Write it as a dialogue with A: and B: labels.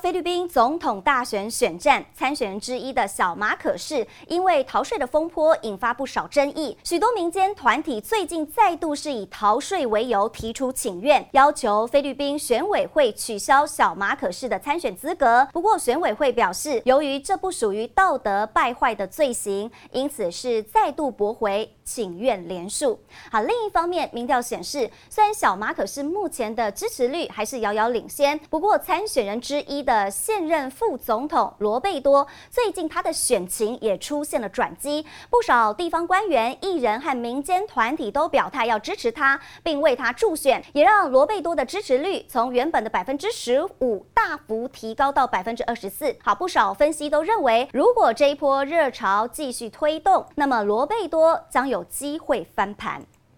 A: 菲律宾总统大选选战参选人之一的小马可是，因为逃税的风波引发不少争议。许多民间团体最近再度是以逃税为由提出请愿，要求菲律宾选委会取消小马可仕的参选资格。不过，选委会表示，由于这不属于道德败坏的罪行，因此是再度驳回请愿连署。好，另一方面，民调显示，虽然小马可是目前的支持率还是遥遥领先，不过参选人之一的的现任副总统罗贝多，最近他的选情也出现了转机，不少地方官员、艺人和民间团体都表态要支持他，并为他助选，也让罗贝多的支持率从原本的百分之十五大幅提高到百分之二十四。好，不少分析都认为，如果这一波热潮继续推动，那么罗贝多将有机会翻盘。